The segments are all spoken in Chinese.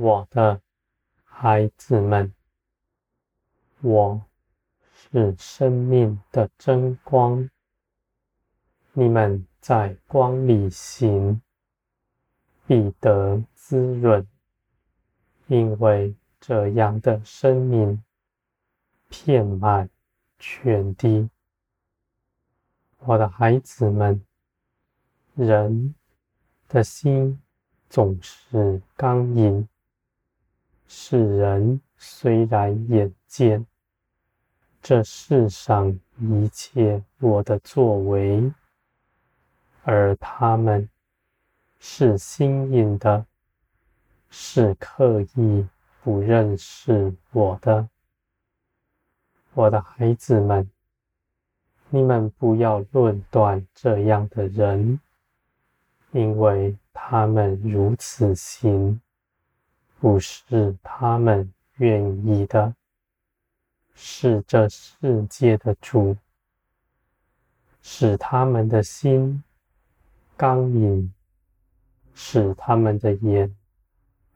我的孩子们，我是生命的真光，你们在光里行，必得滋润，因为这样的生命遍满全地。我的孩子们，人的心总是刚硬。世人虽然眼见这世上一切我的作为，而他们是心硬的，是刻意不认识我的。我的孩子们，你们不要论断这样的人，因为他们如此行。不是他们愿意的，是这世界的主，使他们的心刚硬，使他们的眼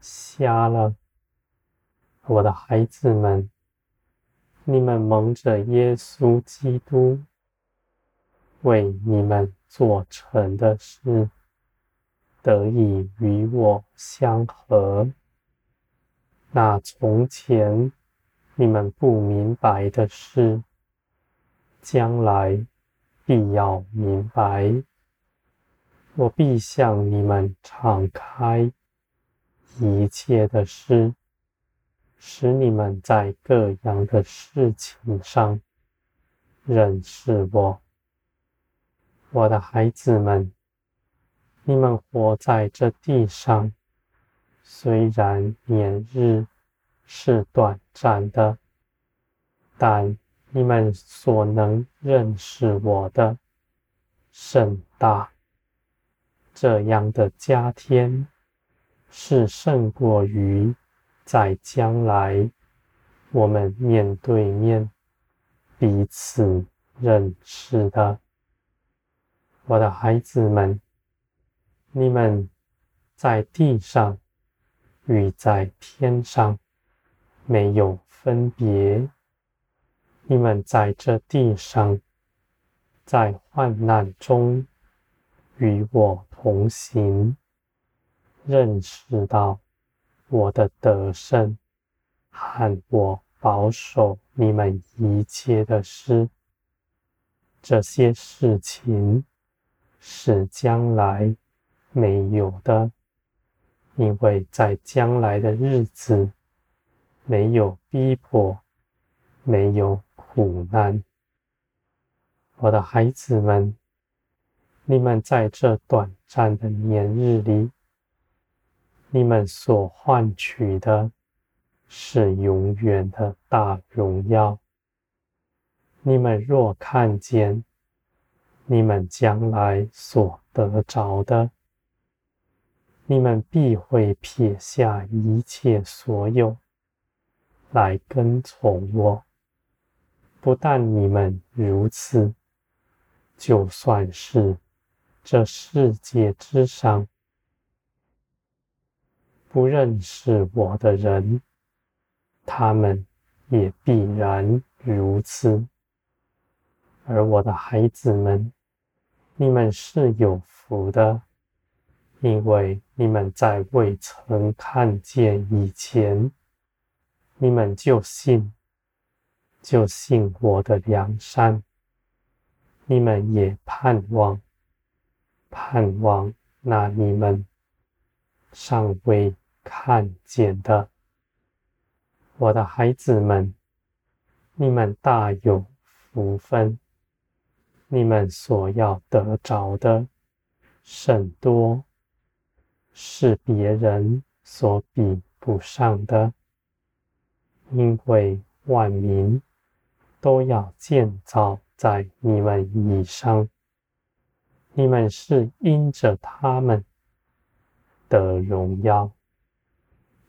瞎了。我的孩子们，你们蒙着耶稣基督为你们做成的事，得以与我相合。那从前你们不明白的事，将来必要明白。我必向你们敞开一切的事，使你们在各样的事情上认识我。我的孩子们，你们活在这地上。虽然年日是短暂的，但你们所能认识我的甚大。这样的加添是胜过于在将来我们面对面彼此认识的。我的孩子们，你们在地上。与在天上没有分别。你们在这地上，在患难中与我同行，认识到我的得胜，和我保守你们一切的事。这些事情是将来没有的。因为在将来的日子，没有逼迫，没有苦难。我的孩子们，你们在这短暂的年日里，你们所换取的是永远的大荣耀。你们若看见你们将来所得着的，你们必会撇下一切所有，来跟从我。不但你们如此，就算是这世界之上不认识我的人，他们也必然如此。而我的孩子们，你们是有福的。因为你们在未曾看见以前，你们就信，就信我的良善。你们也盼望，盼望那你们尚未看见的。我的孩子们，你们大有福分，你们所要得着的甚多。是别人所比不上的，因为万民都要建造在你们以上，你们是因着他们的荣耀，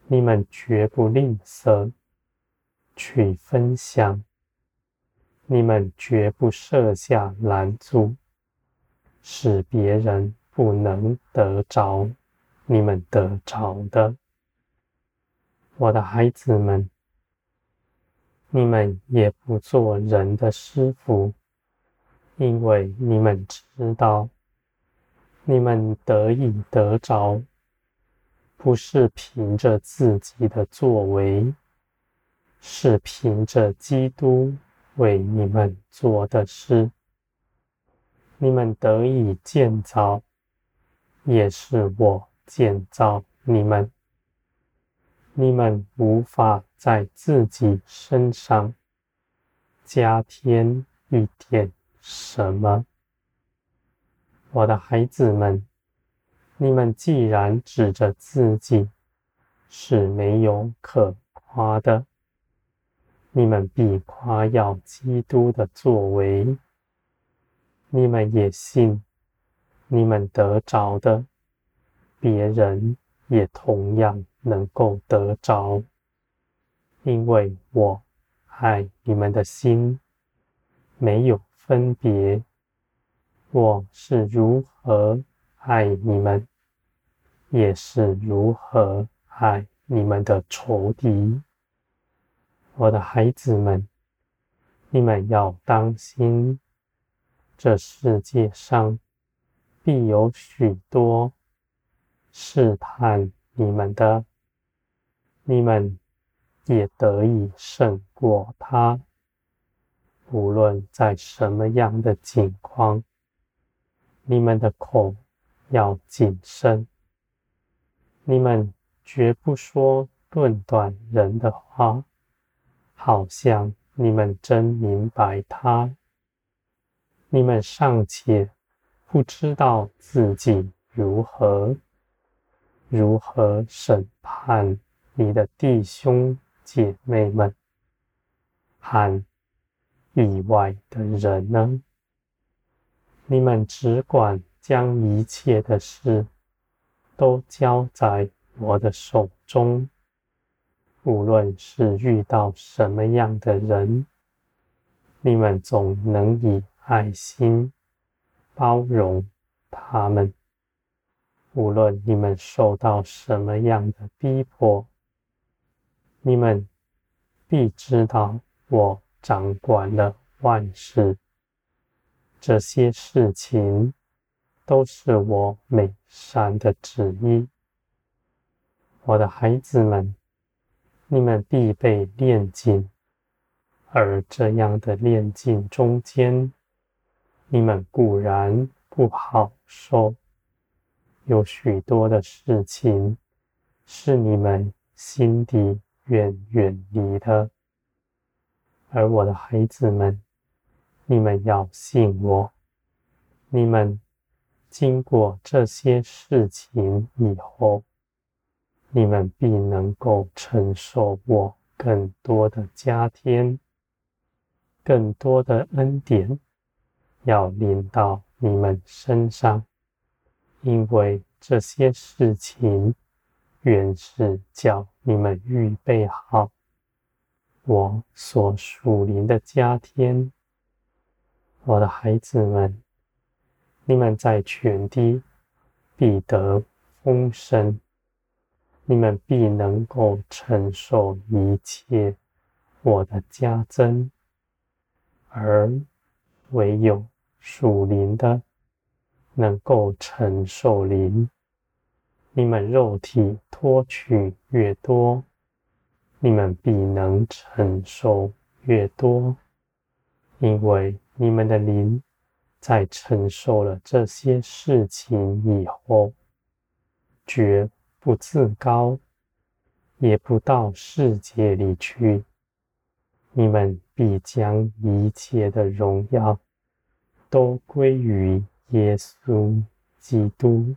你们绝不吝啬去分享，你们绝不设下拦阻，使别人不能得着。你们得着的，我的孩子们，你们也不做人的师傅，因为你们知道，你们得以得着，不是凭着自己的作为，是凭着基督为你们做的事。你们得以建造，也是我建造你们。你们无法在自己身上加添一点什么，我的孩子们。你们既然指着自己是没有可夸的，你们必夸耀基督的作为。你们也信，你们得着的，别人也同样能够得着，因为我爱你们的心没有分别。我是如何爱你们，也是如何爱你们的仇敌。我的孩子们，你们要当心，这世界上必有许多试探你们的，你们也得以胜过他。无论在什么样的境况，你们的口。要谨慎，你们绝不说论断人的话，好像你们真明白他。你们尚且不知道自己如何如何审判你的弟兄姐妹们和以外的人呢？你们只管。将一切的事都交在我的手中，无论是遇到什么样的人，你们总能以爱心包容他们。无论你们受到什么样的逼迫，你们必知道我掌管了万事，这些事情。都是我美善的旨意，我的孩子们，你们必被炼净，而这样的炼净中间，你们固然不好受，有许多的事情是你们心底远远离的，而我的孩子们，你们要信我，你们。经过这些事情以后，你们必能够承受我更多的加添，更多的恩典要临到你们身上，因为这些事情原是叫你们预备好我所属灵的家天，我的孩子们。你们在全地必得丰盛，你们必能够承受一切我的加增，而唯有属灵的能够承受灵。你们肉体脱去越多，你们必能承受越多，因为你们的灵。在承受了这些事情以后，绝不自高，也不到世界里去。你们必将一切的荣耀都归于耶稣基督。